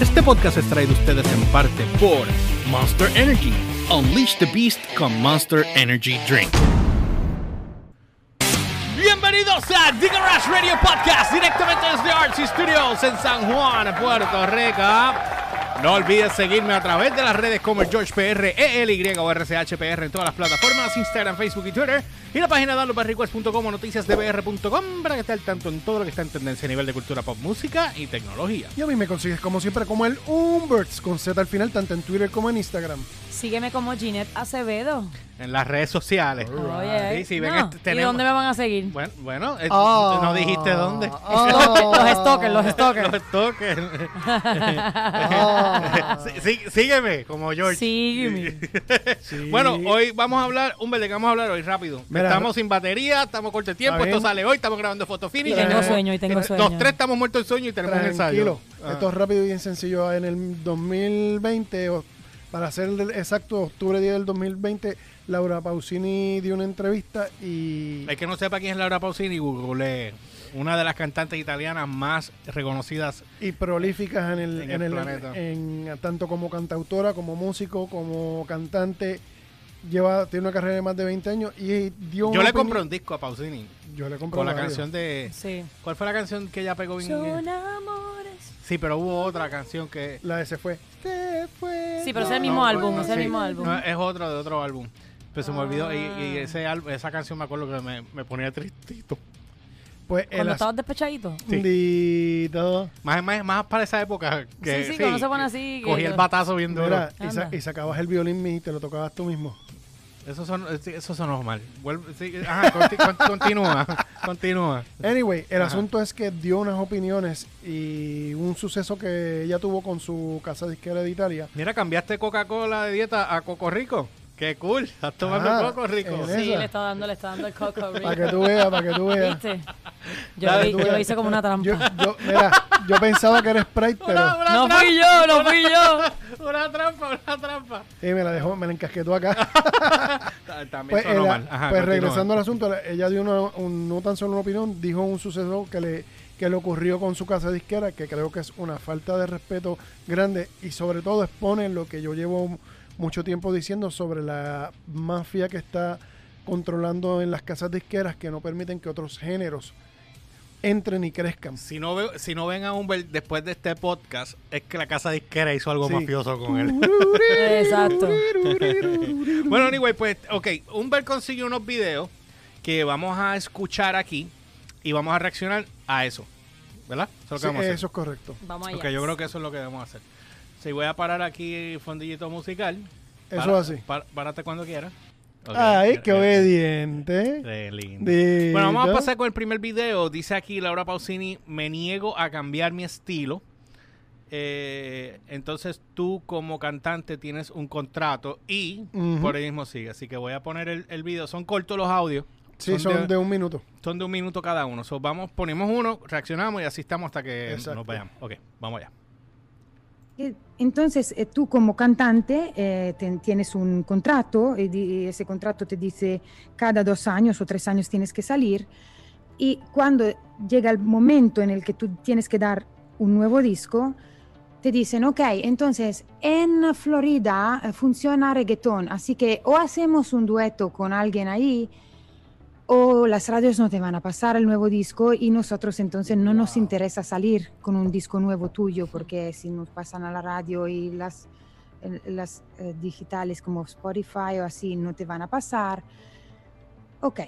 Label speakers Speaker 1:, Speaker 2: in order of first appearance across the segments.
Speaker 1: Este podcast es traído a ustedes en parte por Monster Energy. Unleash the Beast con Monster Energy Drink. Bienvenidos a Rush Radio Podcast, directamente desde Archie Studios en San Juan, Puerto Rico. No olvides seguirme a través de las redes como el GeorgePR, ELY o RCHPR en todas las plataformas, Instagram, Facebook y Twitter. Y la página danloperrequest.com o noticiasdbr.com para que esté al tanto en todo lo que está en tendencia a nivel de cultura pop, música y tecnología.
Speaker 2: Y a mí me consigues como siempre como el Umberts con Z al final, tanto en Twitter como en Instagram.
Speaker 3: Sígueme como Ginette Acevedo.
Speaker 1: En las redes sociales.
Speaker 3: Oye,
Speaker 1: Sí, sí, ven
Speaker 3: no.
Speaker 1: que
Speaker 3: ¿Y dónde me van a seguir?
Speaker 1: Bueno, bueno eh,
Speaker 2: Ah.
Speaker 1: no dijiste dónde.
Speaker 3: Los stalkers, los stalkers.
Speaker 1: Los stalkers. Sí, sí, sígueme, como George.
Speaker 3: Sígueme.
Speaker 2: Sí.
Speaker 1: Bueno, hoy vamos a hablar, un ¿de qué vamos a hablar hoy? Rápido.
Speaker 2: Mira,
Speaker 1: estamos sin batería, estamos corto de tiempo, esto sale hoy, estamos grabando foto finish.
Speaker 3: Tengo
Speaker 1: tenemos-
Speaker 3: sueño y tengo sueño.
Speaker 1: Los tres estamos muertos de sueño y tenemos
Speaker 2: Tranquilo.
Speaker 1: ensayo. Ah.
Speaker 2: Esto es rápido y bien sencillo. En el 2020, o para ser exacto, octubre 10 del 2020, Laura Pausini dio una entrevista y...
Speaker 1: El que no sepa quién es Laura Pausini, google una de las cantantes italianas más reconocidas.
Speaker 2: y prolíficas en el,
Speaker 1: En
Speaker 2: en
Speaker 1: el
Speaker 2: el-
Speaker 1: planeta.
Speaker 2: en- tanto como cantautora, como músico, como cantante. Lleva, tiene una carrera de más de 20 años y dio
Speaker 1: Yo le compré un disco a Pausini
Speaker 2: Yo le compré
Speaker 1: con la
Speaker 2: varios.
Speaker 1: canción de...
Speaker 3: Sí.
Speaker 1: ¿Cuál fue la canción que ella pegó bien?
Speaker 3: Son amores.
Speaker 1: Sí, pero hubo otra canción que...
Speaker 2: La de se fue. Se fue.
Speaker 3: Sí, pero es el mismo
Speaker 1: no,
Speaker 3: álbum,
Speaker 1: no,
Speaker 3: es el
Speaker 1: sí.
Speaker 3: mismo álbum.
Speaker 1: No, es otro de otro álbum. Pero se me olvidó. Y,
Speaker 3: Ah.
Speaker 1: y ese álbum- esa canción me acuerdo que me, me ponía tristito.
Speaker 2: Pues
Speaker 3: Cuando
Speaker 2: as-
Speaker 3: estabas despechadito.
Speaker 2: Dito.
Speaker 1: Más, más, más para esa época. Que,
Speaker 3: Sí, sí, cuando se pone así, que-
Speaker 1: Cogí el batazo bien duro.
Speaker 2: Mira, y, sa-
Speaker 3: Anda.
Speaker 2: y sacabas el violín y te lo tocabas tú mismo.
Speaker 1: Eso, son, sí, eso sonó mal. Vuelve, sí, ajá, conti- con- continúa. Continúa.
Speaker 2: Anyway, el
Speaker 1: Ajá.
Speaker 2: asunto es que dio unas opiniones y un suceso que ella tuvo con su casa disquera de Italia.
Speaker 1: Mira, cambiaste Coca-Cola de dieta a Coco Rico. Qué cool. Estás tomando
Speaker 2: Ah,
Speaker 1: Coco Rico.
Speaker 3: Sí, le está dando, le está dando el coco
Speaker 2: Para que tú veas, para que tú veas.
Speaker 3: ¿Viste? Yo,
Speaker 2: tú veas.
Speaker 3: hice como una trampa.
Speaker 2: Yo, yo, mira, yo pensaba que era Sprite, pero
Speaker 1: Una- una
Speaker 3: no
Speaker 1: trampa,
Speaker 3: fui yo, no fui yo.
Speaker 1: Una trampa, una trampa.
Speaker 2: y me la dejó, me la encasquetó acá.
Speaker 1: Ta- También
Speaker 2: Pues,
Speaker 1: sonó
Speaker 2: ella-
Speaker 1: mal. Ajá,
Speaker 2: pues regresando al asunto, ella dio una, un- no tan solo una opinión, dijo un suceso que le, que le ocurrió con su casa disquera, que creo que es una falta de respeto grande y sobre todo expone lo que yo llevo mucho tiempo diciendo sobre la mafia que está controlando en las casas disqueras que no permiten que otros géneros entren y crezcan.
Speaker 1: Si no, veo- si no ven a Humbert después de este podcast, es que la casa disquera hizo algo
Speaker 2: Sí.
Speaker 1: mafioso con él.
Speaker 3: Exacto.
Speaker 1: bueno, anyway, pues, ok, Humbert consiguió unos videos que vamos a escuchar aquí y vamos a reaccionar a eso. ¿Verdad? Eso es lo que
Speaker 2: Sí,
Speaker 1: vamos a hacer.
Speaker 2: eso es correcto.
Speaker 3: Vamos allá.
Speaker 1: Ok, yo creo que eso es lo que debemos hacer. Si voy a parar aquí fondillito musical.
Speaker 2: Eso
Speaker 1: Para-
Speaker 2: así.
Speaker 1: párate cuando quieras.
Speaker 2: Ay, qué obediente.
Speaker 1: Qué lindo.
Speaker 2: Dito.
Speaker 1: Bueno, vamos a pasar con el primer video. Dice aquí Laura Pausini, me niego a cambiar mi estilo. Eh, entonces tú como cantante tienes un contrato y por ahí mismo sigue. Así que voy a poner el, el video. Son cortos los audios.
Speaker 2: Sí, son de un minuto.
Speaker 1: son de un minuto cada uno. So, vamos, ponemos uno, reaccionamos y así estamos hasta que
Speaker 2: Exacto.
Speaker 1: nos vayamos. Ok, vamos allá.
Speaker 4: Entonces, eh, tú como cantante eh, ten- tienes un contrato y di- ese contrato te dice cada dos años o tres años tienes que salir y cuando llega el momento en el que tú tienes que dar un nuevo disco, te dicen, ok, entonces en Florida eh, funciona reggaetón, así que o hacemos un dueto con alguien ahí o las radios no te van a pasar el nuevo disco y nosotros entonces no nos interesa salir con un disco nuevo tuyo porque si nos pasan a la radio y las, las eh, digitales como Spotify o así no te van a pasar. Ok,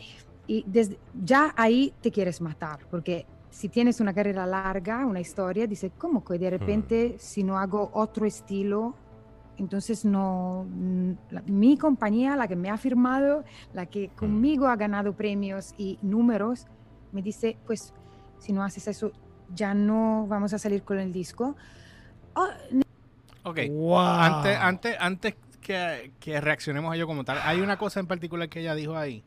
Speaker 4: y desde, ya ahí te quieres matar porque si tienes una carrera larga, una historia, dices, ¿cómo que de repente si no hago otro estilo? Entonces no, mm, la- mi compañía, la que me ha firmado, la que conmigo ha ganado premios y números, me dice, pues si no haces eso, ya no vamos a salir con el disco. Oh,
Speaker 1: Ok.
Speaker 2: Wow.
Speaker 1: Antes, antes, antes que, que reaccionemos a ello como tal, hay una cosa en particular que ella dijo ahí,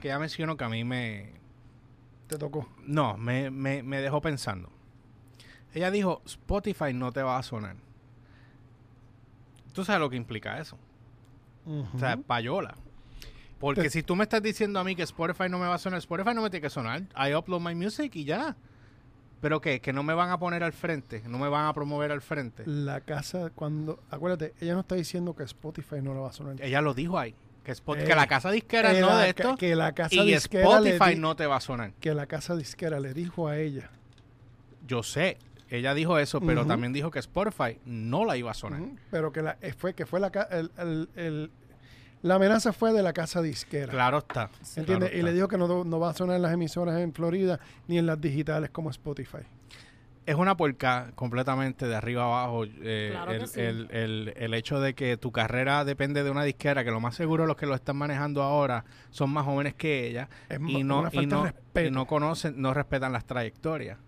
Speaker 1: que ella mencionó que a mí me...
Speaker 2: Te tocó.
Speaker 1: No, me, me, me dejó pensando. Ella dijo, Spotify no te va a sonar. ¿Tú sabes lo que implica eso? O sea, payola. Porque
Speaker 2: Te-
Speaker 1: si tú me estás diciendo a mí que Spotify no me va a sonar, Spotify no me tiene que sonar. I upload my music y ya. ¿Pero qué? ¿Que no me van a poner al frente? ¿No me van a promover al frente?
Speaker 2: La casa, cuando. Acuérdate, ella no está diciendo que Spotify no le va a sonar.
Speaker 1: Ella lo dijo ahí. Que, Spot-
Speaker 2: Eh,
Speaker 1: que la casa disquera
Speaker 2: que
Speaker 1: no
Speaker 2: la
Speaker 1: de esto.
Speaker 2: que la casa
Speaker 1: y
Speaker 2: disquera le
Speaker 1: Spotify
Speaker 2: di-
Speaker 1: no te va a sonar.
Speaker 2: Que la casa disquera le dijo a ella.
Speaker 1: Yo sé. Ella dijo eso, pero también dijo que Spotify no la iba a sonar.
Speaker 2: Pero que la, eh, fue que fue la el, el- el- la amenaza fue de la casa disquera.
Speaker 1: Claro está.
Speaker 2: ¿Entiendes?
Speaker 1: claro
Speaker 2: y
Speaker 1: está.
Speaker 2: le dijo que no, no va a sonar en las emisoras en Florida ni en las digitales como Spotify.
Speaker 1: es una puerca completamente de arriba abajo. eh,
Speaker 3: Claro que
Speaker 1: el,
Speaker 3: sí.
Speaker 1: el- el- el hecho de que tu carrera depende de una disquera, que lo más seguro los que lo están manejando ahora son más jóvenes que ella
Speaker 2: Es
Speaker 1: y no, y no, y no conocen, no respetan las trayectorias.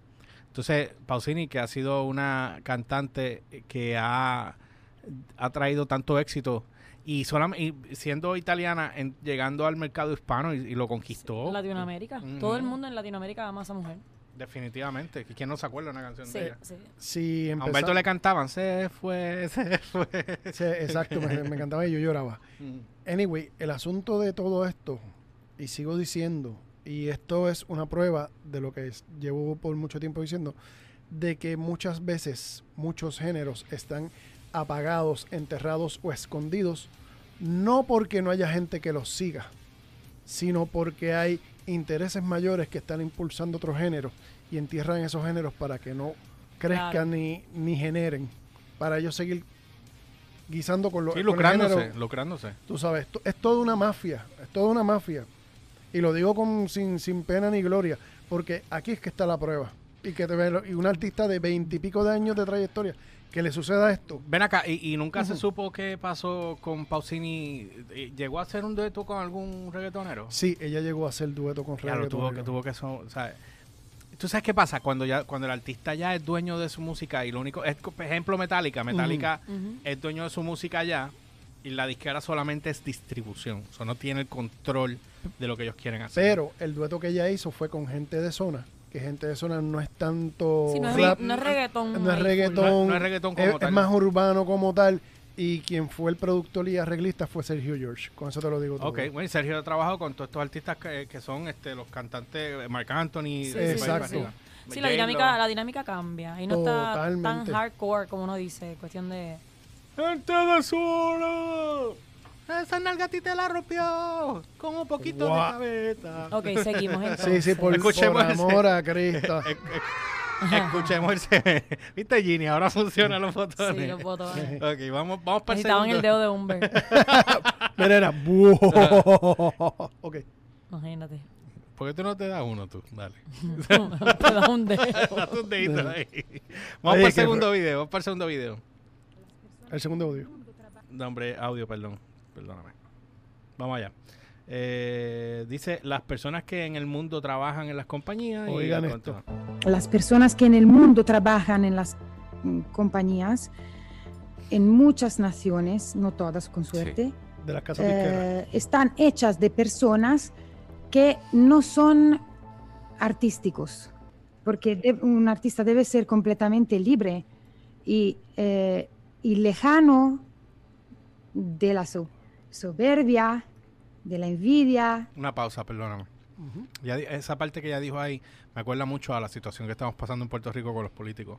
Speaker 1: Entonces, Pausini, que ha sido una cantante que ha, ha traído tanto éxito y, solam- y siendo italiana, en- llegando al mercado hispano y, y lo conquistó.
Speaker 3: Latinoamérica. Todo el mundo en Latinoamérica ama a esa mujer.
Speaker 1: Definitivamente. ¿Quién no se acuerda de una canción
Speaker 3: Sí,
Speaker 1: de ella?
Speaker 3: sí.
Speaker 2: Si
Speaker 1: A Humberto le cantaban, se fue, se fue.
Speaker 2: Sí, exacto, me, me encantaba y yo lloraba. Anyway, el asunto de todo esto, y sigo diciendo, y esto es una prueba de lo que es- llevo por mucho tiempo diciendo, de que muchas veces muchos géneros están apagados, enterrados o escondidos, no porque no haya gente que los siga, sino porque hay intereses mayores que están impulsando otros géneros y entierran esos géneros para que no crezcan
Speaker 3: Claro.
Speaker 2: ni, ni generen, para ellos seguir guisando con, lo,
Speaker 1: Sí, lucrándose,
Speaker 2: género.
Speaker 1: lucrándose.
Speaker 2: Tú sabes, es toda una mafia, es toda una mafia. Y lo digo con, sin, sin pena ni gloria, porque aquí es que está la prueba. Y que te ve lo- y un artista de veintipico de años de trayectoria, que le suceda esto.
Speaker 1: Ven acá, y, y nunca se supo qué pasó con Pausini. Eh, ¿Llegó a hacer un dueto con algún reggaetonero?
Speaker 2: Sí, ella llegó a hacer dueto con
Speaker 1: Ya lo tuvo que,
Speaker 2: reggaetonero.
Speaker 1: tuvo que o sea, ¿Tú sabes qué pasa? Cuando ya cuando el artista ya es dueño de su música y lo único... Es, por ejemplo, Metallica. Metallica es dueño de su música ya y la disquera solamente es distribución. O sea, no tiene el control de lo que ellos quieren hacer.
Speaker 2: Pero el dueto que ella hizo fue con gente de zona, que gente de zona no es tanto
Speaker 3: Sí, no es,
Speaker 2: rap,
Speaker 3: no es reggaetón.
Speaker 2: no es
Speaker 3: ahí,
Speaker 2: reggaetón,
Speaker 1: No es- no es reggaetón como
Speaker 2: es,
Speaker 1: tal.
Speaker 2: es más urbano como tal. Y quien fue el productor y arreglista fue Sergio George. Con eso te lo digo todo.
Speaker 1: Ok, bueno, Sergio ha trabajado con todos estos artistas que, que son este, los cantantes, Marc Anthony.
Speaker 3: Sí,
Speaker 1: de
Speaker 3: sí,
Speaker 1: para
Speaker 2: exacto.
Speaker 3: Sí, la dinámica, la dinámica cambia. Y no está
Speaker 2: Totalmente.
Speaker 3: tan hardcore como uno dice. Cuestión de.
Speaker 1: Gente de solo. Esa nalga a ti te la rompió. Con un poquito
Speaker 2: Guau.
Speaker 1: de cabeza.
Speaker 3: Ok, seguimos entonces.
Speaker 2: Sí, sí, por,
Speaker 1: Escuchemos
Speaker 2: por
Speaker 1: ese.
Speaker 2: amor a Cristo.
Speaker 1: Escuchemos ese. ¿Viste, Ginny? Ahora funcionan los botones.
Speaker 3: Sí, los botones.
Speaker 1: Ok, vamos, vamos para el
Speaker 3: Necesitaban el dedo de Humber.
Speaker 2: Mira, era. Ok.
Speaker 3: Imagínate.
Speaker 1: ¿Por qué tú no te das uno tú? Dale.
Speaker 3: Te da un dedo.
Speaker 1: Date un dedito ahí. Vamos
Speaker 2: Oye,
Speaker 1: para el segundo video. Vamos para el segundo video.
Speaker 2: El segundo audio.
Speaker 1: No, hombre, audio, perdón. Perdóname. Vamos allá. Eh, dice, las personas que en el mundo trabajan en las compañías. y
Speaker 2: Oigan
Speaker 1: a
Speaker 2: esto.
Speaker 4: Las personas que en el mundo trabajan en las mm, compañías, en muchas naciones, no todas con suerte,
Speaker 2: De las casas
Speaker 4: eh, están hechas de personas que no son artísticos, porque un artista debe ser completamente libre y, eh, y lejano de la so- soberbia, de la envidia.
Speaker 1: Una pausa, perdóname. Ya esa parte que ella dijo ahí me acuerda mucho a la situación que estamos pasando en Puerto Rico con los políticos.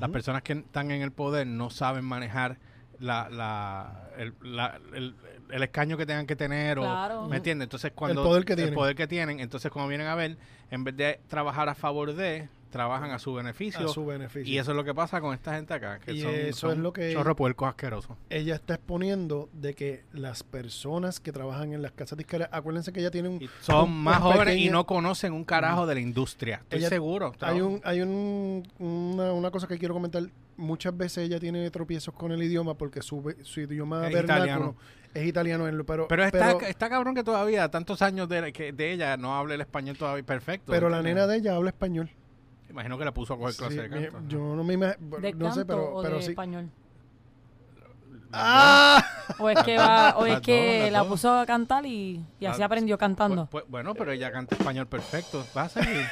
Speaker 1: Las personas que están en el poder no saben manejar la, la, el, la- el- el escaño que tengan que tener.
Speaker 3: Claro.
Speaker 1: O, ¿Me entiendes? Entonces, cuando.
Speaker 2: poder que
Speaker 1: el poder que tienen. Entonces, cuando vienen a ver, en vez de trabajar a favor de, trabajan a su beneficio.
Speaker 2: a su beneficio.
Speaker 1: y eso es lo que pasa con esta gente acá. Que
Speaker 2: Y
Speaker 1: son,
Speaker 2: eso
Speaker 1: son
Speaker 2: es lo que-
Speaker 1: chorro puercos asquerosos.
Speaker 2: ella está exponiendo de que las personas que trabajan en las casas disqueras, acuérdense que ella tiene un...
Speaker 1: Y son
Speaker 2: un-
Speaker 1: más
Speaker 2: un
Speaker 1: jóvenes y no conocen un carajo de la industria. Estoy
Speaker 2: Ella-
Speaker 1: seguro.
Speaker 2: Hay, un, hay un, una, una cosa que quiero comentar. Muchas veces ella tiene tropiezos con el idioma porque su, su idioma
Speaker 1: Es
Speaker 2: vernáculo
Speaker 1: italiano.
Speaker 2: es italiano. Pero,
Speaker 1: Pero está,
Speaker 2: pero,
Speaker 1: está cabrón que todavía, tantos años de, que de ella, no hable el español todavía perfecto.
Speaker 2: pero la nena de ella habla español.
Speaker 1: Imagino que la puso a coger clase
Speaker 2: Sí,
Speaker 1: de canto.
Speaker 2: yo no me imagino...
Speaker 3: ¿De
Speaker 2: No
Speaker 3: canto
Speaker 2: sé, pero,
Speaker 3: o
Speaker 2: pero
Speaker 3: de
Speaker 2: sí.
Speaker 3: español?
Speaker 2: ¡Ah!
Speaker 3: O es que, va, o es que
Speaker 1: dos,
Speaker 3: la puso a cantar y, y así
Speaker 1: Ah,
Speaker 3: aprendió cantando.
Speaker 1: Pues- pues, bueno, pero ella canta español perfecto. Va a seguir.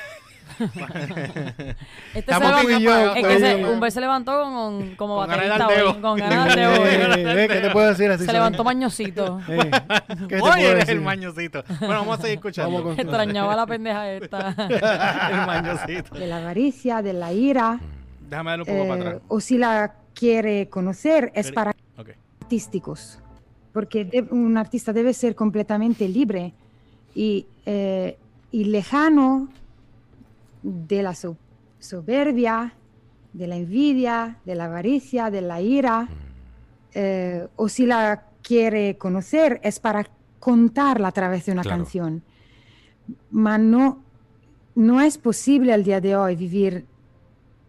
Speaker 3: Este se levantó,
Speaker 2: yo,
Speaker 3: es que se,
Speaker 2: bien.
Speaker 3: Humber se levantó con, con- como
Speaker 1: Con
Speaker 3: baterista
Speaker 1: dar
Speaker 3: hoy, con ganas de hoy.
Speaker 2: Eh, eh, ¿Qué te puedo decir? Así
Speaker 3: Se levantó mañosito.
Speaker 2: Eh, ¿Qué te
Speaker 1: Hoy
Speaker 2: puedo
Speaker 1: eres
Speaker 2: decir?
Speaker 1: el mañosito. Bueno, vamos a seguir escuchando.
Speaker 3: Extrañaba a la pendeja esta.
Speaker 1: el mañosito.
Speaker 4: de la avaricia, de la ira,
Speaker 1: Déjame darle un poco para
Speaker 4: eh,
Speaker 1: atrás.
Speaker 4: o si la quiere conocer, es
Speaker 1: Pero-
Speaker 4: para
Speaker 1: Ok.
Speaker 4: artísticos, porque de- un artista debe ser completamente libre y, eh, y lejano de la so- soberbia, de la envidia, de la avaricia, de la ira, eh, o si la quiere conocer es para contarla a través de una
Speaker 1: Claro.
Speaker 4: canción. Ma no, no es posible al día de hoy vivir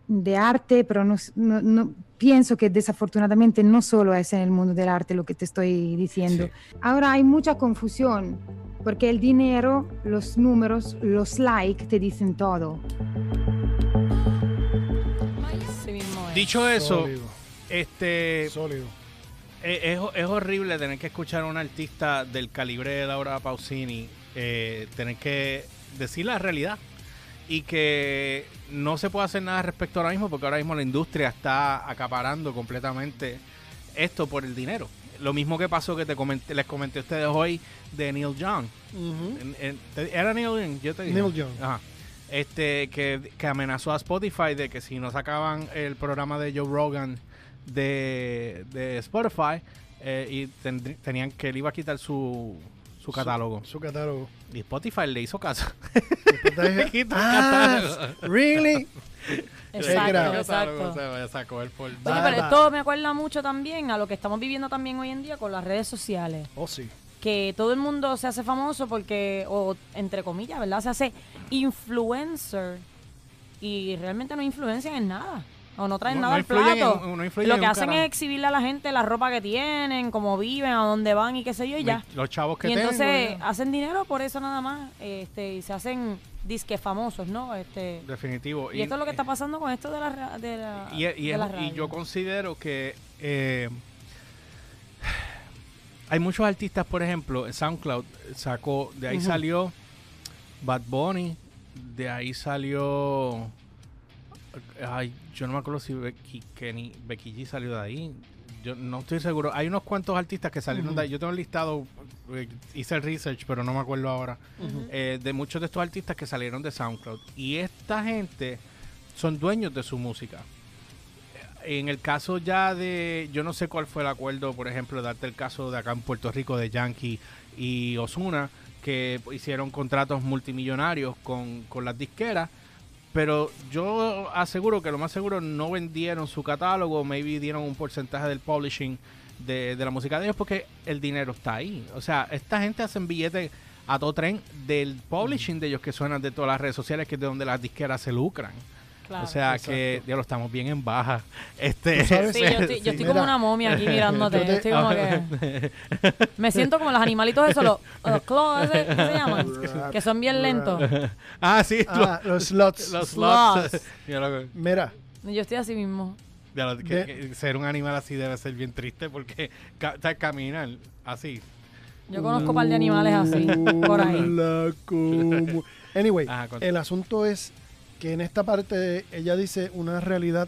Speaker 4: de arte, pero no- no- pienso que desafortunadamente no solo es en el mundo del arte lo que te estoy diciendo. Ahora hay mucha confusión, porque el dinero, los números, los likes te dicen todo.
Speaker 1: Dicho eso,
Speaker 2: Sólido,
Speaker 1: este
Speaker 2: sólido.
Speaker 1: es, es- es horrible tener que escuchar a un artista del calibre de Laura Pausini eh, tener que decir la realidad y que no se puede hacer nada respecto ahora mismo porque ahora mismo la industria está acaparando completamente esto por el dinero. Lo mismo que pasó que te comenté- les comenté a ustedes hoy de Neil Young. ¿Era Neil Young? Yo te dije.
Speaker 2: Neil Young.
Speaker 1: Ajá. Este, que, que amenazó a Spotify de que si no sacaban el programa de Joe Rogan de, de Spotify, eh, y tenían que él iba a quitar su, su catálogo.
Speaker 2: Su catálogo.
Speaker 1: Y Spotify le hizo caso.
Speaker 2: Dije,
Speaker 1: quitó
Speaker 2: ah,
Speaker 1: catálogo.
Speaker 2: really?
Speaker 3: Exacto, exacto.
Speaker 1: Sacó
Speaker 3: Oye, pero esto me acuerda mucho también a lo que estamos viviendo también hoy en día con las redes sociales.
Speaker 2: Oh, sí.
Speaker 3: Que todo el mundo se hace famoso porque, o entre comillas, ¿verdad? Se hace influencer y realmente no influencian en nada. O no traen
Speaker 1: No-
Speaker 3: nada
Speaker 1: no
Speaker 3: al plato.
Speaker 1: en- no
Speaker 3: lo que hacen
Speaker 1: carajo.
Speaker 3: es exhibirle a la gente la ropa que tienen, cómo viven, a dónde van y qué sé yo, y ya.
Speaker 1: Los chavos que
Speaker 3: y
Speaker 1: tengo,
Speaker 3: entonces
Speaker 1: ya.
Speaker 3: hacen dinero por eso nada más. Este, y se hacen disque famosos, ¿no? Este,
Speaker 1: Definitivo.
Speaker 3: y, esto es lo que está pasando con esto de la, de la,
Speaker 1: Y, y
Speaker 3: de
Speaker 1: es-
Speaker 3: la
Speaker 1: y
Speaker 3: radio.
Speaker 1: yo considero que eh, hay muchos artistas, por ejemplo, SoundCloud sacó, de ahí salió Bad Bunny, de ahí salió, ay, yo no me acuerdo si Becky, Kenny, Becky G salió de ahí. Yo no estoy seguro. Hay unos cuantos artistas que salieron de ahí. Yo tengo el listado, eh, hice el research, pero no me acuerdo ahora eh, de muchos de estos artistas que salieron de SoundCloud. Y esta gente son dueños de su música. En el caso ya de, yo no sé cuál fue el acuerdo, por ejemplo, darte el caso de acá en Puerto Rico de Yankee y Osuna, que hicieron contratos multimillonarios con, con las disqueras, pero yo aseguro que lo más seguro no vendieron su catálogo, maybe dieron un porcentaje del publishing de, de la música de ellos porque el dinero está ahí. O sea, esta gente hacen billetes a todo tren del publishing de ellos que suenan de todas las redes sociales, que es de donde las disqueras se lucran.
Speaker 3: Claro.
Speaker 1: o sea
Speaker 2: exacto.
Speaker 1: que ya lo estamos bien en baja. Este,
Speaker 3: Sí, yo estoy, yo
Speaker 2: Sí,
Speaker 3: estoy como una momia aquí mirándote.
Speaker 2: Yo te-
Speaker 3: Estoy como que. Me siento como los animalitos esos, los, los claws, ¿ese- ¿qué se llaman? que son bien lentos.
Speaker 1: ah, sí,
Speaker 2: Ah, los slots.
Speaker 1: los slots.
Speaker 2: Mira,
Speaker 3: Yo estoy así mismo.
Speaker 1: Ya lo- que-
Speaker 2: De-
Speaker 1: que ser un animal así debe ser bien triste porque ca- o sea, caminar así.
Speaker 3: Yo conozco un par de animales así, por ahí.
Speaker 2: Anyway,
Speaker 1: Ajá, con-
Speaker 2: el asunto es que en esta parte ella dice una realidad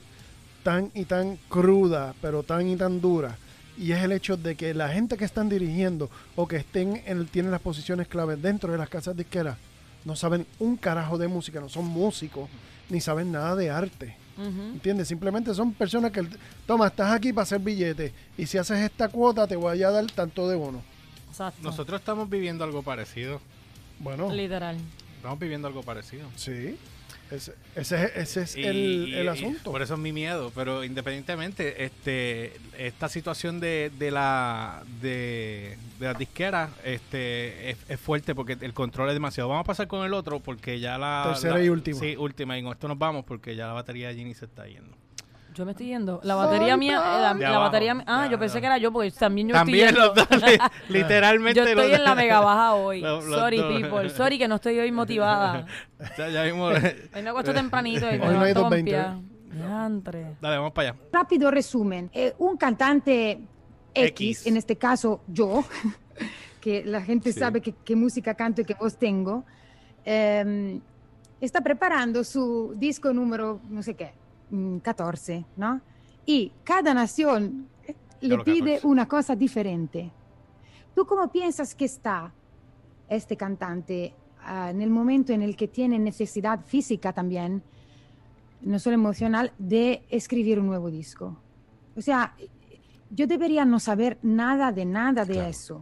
Speaker 2: tan y tan cruda, pero tan y tan dura. Y es el hecho de que la gente que están dirigiendo o que estén en, tienen las posiciones claves dentro de las casas disqueras no saben un carajo de música, no son músicos, ni saben nada de arte. ¿Entiendes? Simplemente son personas que, toma, estás aquí para hacer billetes y si haces esta cuota te voy a dar tanto de bono.
Speaker 3: Exacto.
Speaker 1: Nosotros estamos viviendo algo parecido.
Speaker 2: Bueno,
Speaker 3: Literal.
Speaker 1: Estamos viviendo algo parecido.
Speaker 2: sí, ese, ese, es- ese es
Speaker 1: Y-
Speaker 2: el, asunto.
Speaker 1: Por eso es mi miedo. Pero independientemente, este, esta situación de, de la de, de las disqueras este, es, es fuerte porque el control es demasiado. Vamos a pasar con el otro porque ya la...
Speaker 2: Tercera
Speaker 1: la-
Speaker 2: y última.
Speaker 1: Sí, última. Y con esto nos vamos porque ya la batería de Ginny se está yendo.
Speaker 3: Yo me estoy yendo. La batería mía. eh, la,
Speaker 1: De
Speaker 3: la
Speaker 1: abajo.
Speaker 3: batería Ah,
Speaker 1: Ya,
Speaker 3: yo pensé
Speaker 1: ya.
Speaker 3: que era yo, porque también yo
Speaker 1: También
Speaker 3: estoy.
Speaker 1: los
Speaker 3: yendo.
Speaker 1: dos, li- literalmente
Speaker 3: Yo estoy
Speaker 1: los-
Speaker 3: en la mega baja hoy.
Speaker 1: Los- los
Speaker 3: Sorry,
Speaker 1: dos.
Speaker 3: people. Sorry que no estoy hoy motivada.
Speaker 1: Ya, ya vimos.
Speaker 3: Hoy me acuesto tempranito y me
Speaker 2: Hoy no hay
Speaker 3: levanto con
Speaker 2: 220,
Speaker 3: pie. Diantre.
Speaker 1: Dale, vamos para allá.
Speaker 4: Rápido resumen. Eh, un cantante X,
Speaker 1: X.
Speaker 4: en este caso yo, que la gente
Speaker 1: Sí.
Speaker 4: sabe que- qué música canto y qué voz tengo, em, está preparando su disco número, no sé qué, 14, ¿no? Y cada nación eh, le pide
Speaker 1: 14.
Speaker 4: una cosa diferente. ¿Tú cómo piensas que está este cantante ah, en el momento en el que tiene necesidad física también, no solo emocional, de escribir un nuevo disco? O sea, yo debería no saber nada de nada de
Speaker 1: Claro.
Speaker 4: eso.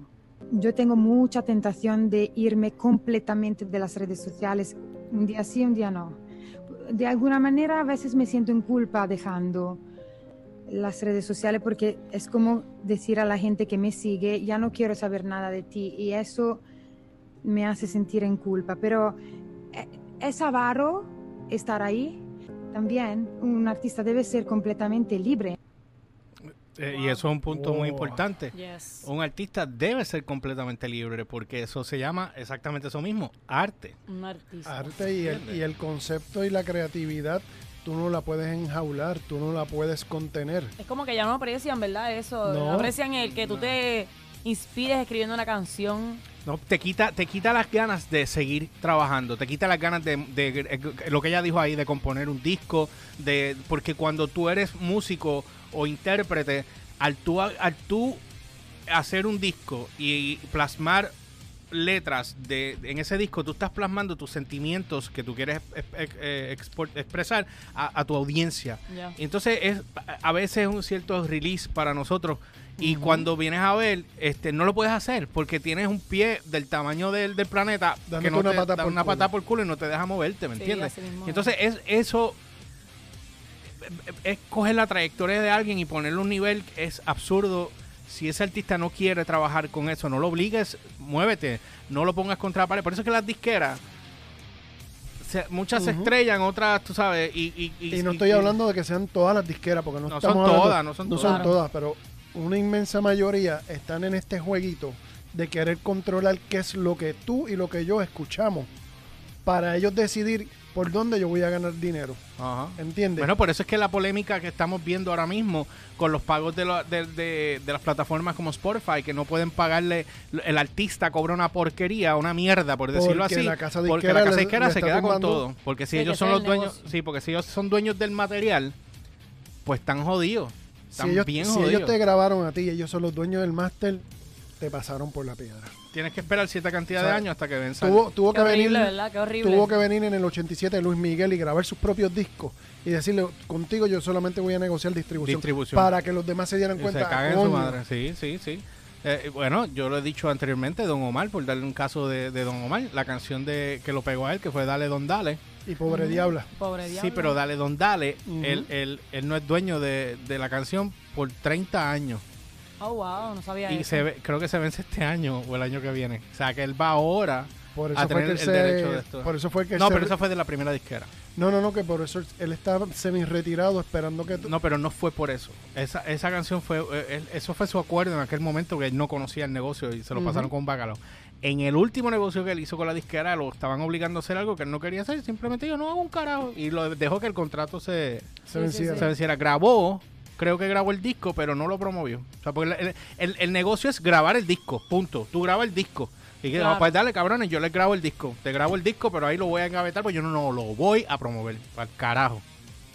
Speaker 4: Yo tengo mucha tentación de irme completamente de las redes sociales, un día sí, un día no. De alguna manera a veces me siento en culpa dejando las redes sociales porque es como decir a la gente que me sigue, ya no quiero saber nada de ti y eso me hace sentir en culpa. Pero eh, es avaro estar ahí. También un artista debe ser completamente libre.
Speaker 1: Eh, y eso es un punto muy importante.
Speaker 3: Yes.
Speaker 1: Un artista debe ser completamente libre porque eso se llama exactamente eso mismo, arte.
Speaker 3: Un artista.
Speaker 2: Arte y el, y el concepto y la creatividad, tú no la puedes enjaular, tú no la puedes contener.
Speaker 3: Es como que ya no aprecian, ¿verdad? Eso.
Speaker 2: No.
Speaker 3: No aprecian el que tú te inspires escribiendo una canción.
Speaker 1: No, te quita, te quita las ganas de seguir trabajando, te quita las ganas de, de- eh, lo que ella dijo ahí, de componer un disco, de porque cuando tú eres músico o intérprete, al tú, al tú hacer un disco y plasmar letras de, en ese disco, tú estás plasmando tus sentimientos que tú quieres eh, expresar a, a tu audiencia. Entonces es a veces es un cierto release para nosotros y cuando vienes a ver este no lo puedes hacer porque tienes un pie del tamaño del, del planeta
Speaker 2: Dándote
Speaker 1: que no
Speaker 2: una
Speaker 1: te
Speaker 2: pata
Speaker 1: da
Speaker 2: por
Speaker 1: una
Speaker 2: culo.
Speaker 1: patada por culo y no te deja moverte, ¿me
Speaker 3: Sí,
Speaker 1: entiendes? Entonces es eso es coger la trayectoria de alguien y ponerle un nivel que es absurdo. Si ese artista no quiere trabajar con eso, no lo obligues, muévete, no lo pongas contra la pared. Por eso es que las disqueras, se- muchas se estrellan, otras, tú sabes, y... Y,
Speaker 2: Y no estoy hablando de que sean todas las disqueras, porque no,
Speaker 1: No son
Speaker 2: hablando-
Speaker 1: todas, no son
Speaker 3: todas.
Speaker 2: todas, pero una inmensa mayoría están en este jueguito de querer controlar qué es lo que tú y lo que yo escuchamos para ellos decidir por dónde yo voy a ganar dinero.
Speaker 1: Ajá.
Speaker 2: ¿Entiendes?
Speaker 1: Bueno, por eso es que la polémica que estamos viendo ahora mismo con los pagos de, la- de- de- de las plataformas como Spotify, que no pueden pagarle, el artista cobra una porquería, una mierda, por decirlo
Speaker 2: Porque
Speaker 1: así.
Speaker 2: la casa
Speaker 1: porque la casa
Speaker 2: le-
Speaker 1: disquera
Speaker 2: le
Speaker 1: se queda con todo. Porque si ellos son los
Speaker 3: el
Speaker 1: dueños,
Speaker 3: negocio.
Speaker 1: sí, porque si ellos son dueños del material, pues están jodidos. Están
Speaker 2: si ellos,
Speaker 1: bien
Speaker 2: si
Speaker 1: jodidos.
Speaker 2: ellos te grabaron a ti y ellos son los dueños del máster, te pasaron por la piedra.
Speaker 1: Tienes que esperar cierta cantidad
Speaker 2: O sea,
Speaker 1: de años hasta que venza.
Speaker 2: Tuvo, tuvo
Speaker 3: Qué
Speaker 2: que venir.
Speaker 3: Qué horrible.
Speaker 2: tuvo que venir en el 87 Luis Miguel y grabar sus propios discos y decirle, contigo yo solamente voy a negociar distribución,
Speaker 1: Distribución.
Speaker 2: para que los demás se dieran
Speaker 1: Y
Speaker 2: cuenta.
Speaker 1: se caga en su madre. Sí, sí, sí. Eh, bueno, yo lo he dicho anteriormente, Don Omar, por darle un caso de, de Don Omar, la canción de que lo pegó a él, que fue Dale Don Dale.
Speaker 2: Y pobre diabla.
Speaker 3: Pobre
Speaker 1: Sí,
Speaker 3: diablo.
Speaker 1: pero Dale Don Dale, él, él, él no es dueño de, de la canción por 30 años.
Speaker 3: Oh, wow, no sabía
Speaker 1: Y
Speaker 3: eso.
Speaker 1: se ve- creo que se vence este año o el año que viene. O sea, que él va ahora
Speaker 2: Por
Speaker 1: a
Speaker 2: eso
Speaker 1: tener
Speaker 2: que
Speaker 1: el
Speaker 2: se-
Speaker 1: derecho de esto.
Speaker 2: Por eso fue que
Speaker 1: no,
Speaker 2: se-
Speaker 1: pero eso fue de la primera disquera.
Speaker 2: No, no, no, que por eso él está semi retirado esperando que
Speaker 1: No, pero no fue por eso. Esa, esa canción fue, eh, él- eso fue su acuerdo en aquel momento que él no conocía el negocio y se lo pasaron con un bacalao. En el último negocio que él hizo con la disquera, lo estaban obligando a hacer algo que él no quería hacer. Simplemente yo no hago un carajo. Y lo dejó que el contrato se,
Speaker 2: se
Speaker 3: Sí,
Speaker 2: venciera.
Speaker 3: sí,
Speaker 1: se venciera. Grabó, creo que grabó el disco, pero no lo promovió. O sea, porque el, el- el negocio es grabar el disco, punto. Tú grabas el disco. Y que,
Speaker 3: Claro.
Speaker 1: pues dale, cabrones, yo les grabo el disco. Te grabo el disco, pero ahí lo voy a engavetar, pues yo no, no lo voy a promover. Al carajo.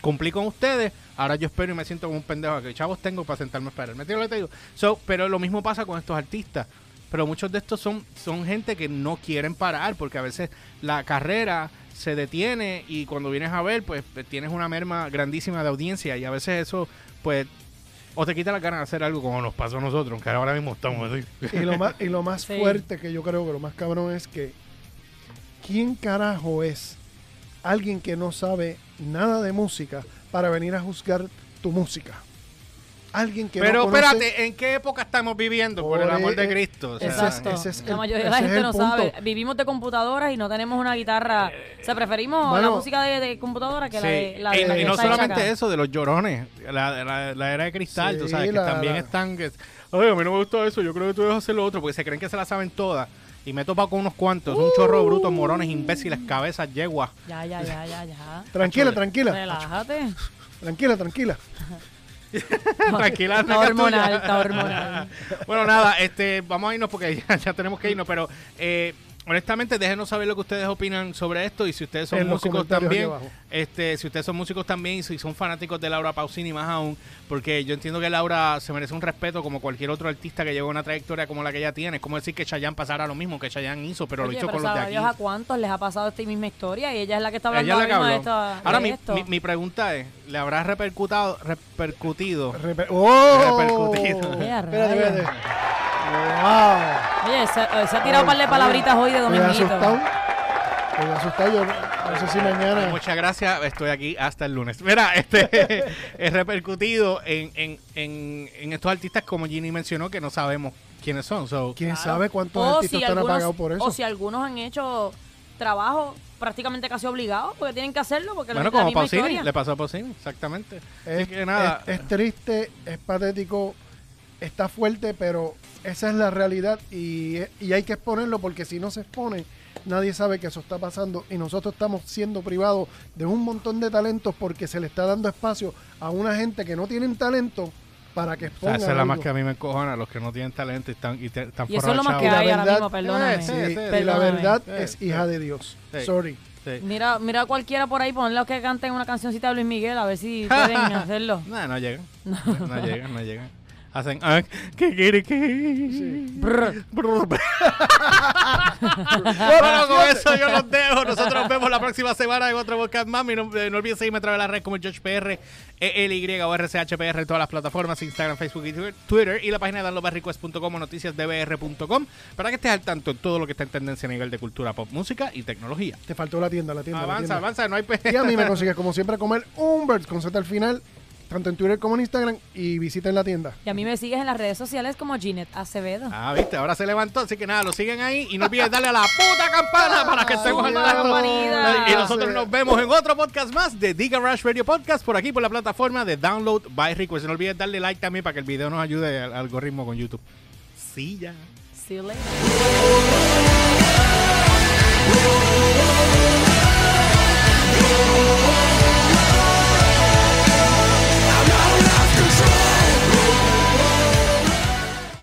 Speaker 1: Cumplí con ustedes, ahora yo espero y me siento como un pendejo. Que chavos tengo para sentarme a esperar. ¿Me lo que te digo? So, pero lo mismo pasa con estos artistas. Pero muchos de estos son, son gente que no quieren parar, porque a veces la carrera se detiene y cuando vienes a ver, pues, tienes una merma grandísima de audiencia y a veces eso, pues, o te quita la ganas de hacer algo como nos pasó a nosotros, que ahora mismo estamos así.
Speaker 2: Y lo más, y lo más
Speaker 3: Sí.
Speaker 2: fuerte que yo creo que lo más cabrón es que ¿quién carajo es alguien que no sabe nada de música para venir a juzgar tu música? Alguien que
Speaker 1: Pero
Speaker 2: no conoce...
Speaker 1: espérate, ¿en qué época estamos viviendo? Por, el amor de
Speaker 2: e-
Speaker 1: Cristo. o sea,
Speaker 3: Exacto.
Speaker 2: ese es
Speaker 3: la mayoría de la gente no
Speaker 2: punto.
Speaker 3: sabe. Vivimos de computadoras y no tenemos una guitarra. O sea, preferimos
Speaker 2: Bueno,
Speaker 3: la música de, de computadora que la de la,
Speaker 1: y,
Speaker 3: la
Speaker 1: y no solamente
Speaker 3: acá.
Speaker 1: eso, de los llorones, la, la- la era de cristal, tú
Speaker 2: Sí,
Speaker 1: sabes, que también
Speaker 2: la-
Speaker 1: están que, ay, a mí no me gusta eso, yo creo que tú debes hacer lo otro, porque se creen que se la saben todas. Y me he topado con unos cuantos, un chorro de brutos, morones, imbéciles, cabezas, yeguas.
Speaker 3: Ya, ya, ya, ya, ya.
Speaker 2: Tranquila, tranquila,
Speaker 3: Relájate.
Speaker 2: tranquila, tranquila.
Speaker 1: Tranquila,
Speaker 3: Está hormonal, está hormonal.
Speaker 1: bueno, nada, este, vamos a irnos porque ya, ya tenemos que irnos, pero eh, honestamente, déjenos saber lo que ustedes opinan sobre esto y si ustedes son
Speaker 2: En
Speaker 1: músicos también, este, si ustedes son músicos también y si son fanáticos de Laura Pausini más aún, porque yo entiendo que Laura se merece un respeto como cualquier otro artista que lleva una trayectoria como la que ella tiene. Es como decir que Chayanne pasara lo mismo que Chayanne hizo, pero lo hizo
Speaker 3: pero
Speaker 1: con los de aquí.
Speaker 3: Dios a cuántos les ha pasado esta misma historia y ella es la que está hablando
Speaker 1: Ella es la que habló.
Speaker 3: esta-
Speaker 1: Ahora,
Speaker 3: de
Speaker 1: mi,
Speaker 3: esto.
Speaker 1: mi, mi pregunta es, ¿le habrá repercutado, repercutido?
Speaker 2: Reper- ¡Oh!
Speaker 1: Repercutido.
Speaker 2: ¡Wow!
Speaker 3: Oye, se, eh, se ha tirado un par de palabritas hoy de dominguito.
Speaker 2: asustado. Estoy asustado. Yo no sé si mañana.
Speaker 1: Muchas gracias, estoy aquí hasta el lunes. Mira, este es repercutido en, en, en, en estos artistas como Ginny mencionó que no sabemos quiénes son. So,
Speaker 2: ¿Quién
Speaker 3: Claro.
Speaker 2: sabe cuántos
Speaker 3: O
Speaker 2: artistas
Speaker 3: si
Speaker 2: están apagados por eso?
Speaker 3: O si algunos han hecho trabajo prácticamente casi obligados porque tienen que hacerlo porque
Speaker 1: bueno,
Speaker 3: la
Speaker 1: como Pausini, le pasó a Pausini, exactamente. Así
Speaker 2: es,
Speaker 1: que nada,
Speaker 2: es- es triste, es patético, está fuerte, pero esa es la realidad y, y hay que exponerlo porque si no se expone, nadie sabe que eso está pasando y nosotros estamos siendo privados de un montón de talentos porque se le está dando espacio a una gente que no tienen talento para que
Speaker 1: o sea,
Speaker 2: expongan
Speaker 1: esa es la más que a mí me encojona, los que no tienen talento y están, y te- están
Speaker 3: Y eso es lo más que hay ahora
Speaker 2: verdad-
Speaker 3: mismo, perdóname.
Speaker 1: Eh, sí,
Speaker 2: Sí,
Speaker 1: sí,
Speaker 2: y la verdad
Speaker 1: Sí,
Speaker 2: es
Speaker 1: sí.
Speaker 2: hija de Dios.
Speaker 1: Sí.
Speaker 2: Sorry.
Speaker 1: Sí.
Speaker 3: Mira, mira a cualquiera por ahí, ponle que canten una cancioncita de Luis Miguel, a ver si pueden hacerlo.
Speaker 1: No, no llegan. No, llegan, no llegan. Hacen. Ah, ¿Qué quiere que.? Bueno, con eso yo los dejo. Nosotros nos vemos la próxima semana en otro podcast más. Mi nombre- no olviden seguirme a través de las redes como JoshPR, ELY o RCHPR en todas las plataformas: Instagram, Facebook y Twitter-. Y la página de downloadbarrequest.com o noticiasdbr.com para que estés al tanto en todo lo que está en tendencia a nivel de cultura pop, música y tecnología.
Speaker 2: Te faltó la tienda, la tienda. la
Speaker 1: Avanza,
Speaker 2: tienda.
Speaker 1: avanza, no hay
Speaker 2: Y a mí me consigues como siempre comer un bird con Z al final, tanto en Twitter como en Instagram y visiten la tienda.
Speaker 3: Y a mí me sigues en las redes sociales como Ginette Acevedo.
Speaker 1: Ah, viste, ahora se levantó, así que nada, lo siguen ahí y no olviden darle a la puta campana para que estemos al
Speaker 3: la
Speaker 1: tanto.
Speaker 3: campanita.
Speaker 1: Y nosotros nos vemos en otro podcast más de Diga Rush Radio Podcast por aquí por la plataforma de Download by Request. No olviden darle like también para que el video nos ayude al algoritmo con YouTube. Sí, ya.
Speaker 3: See you later.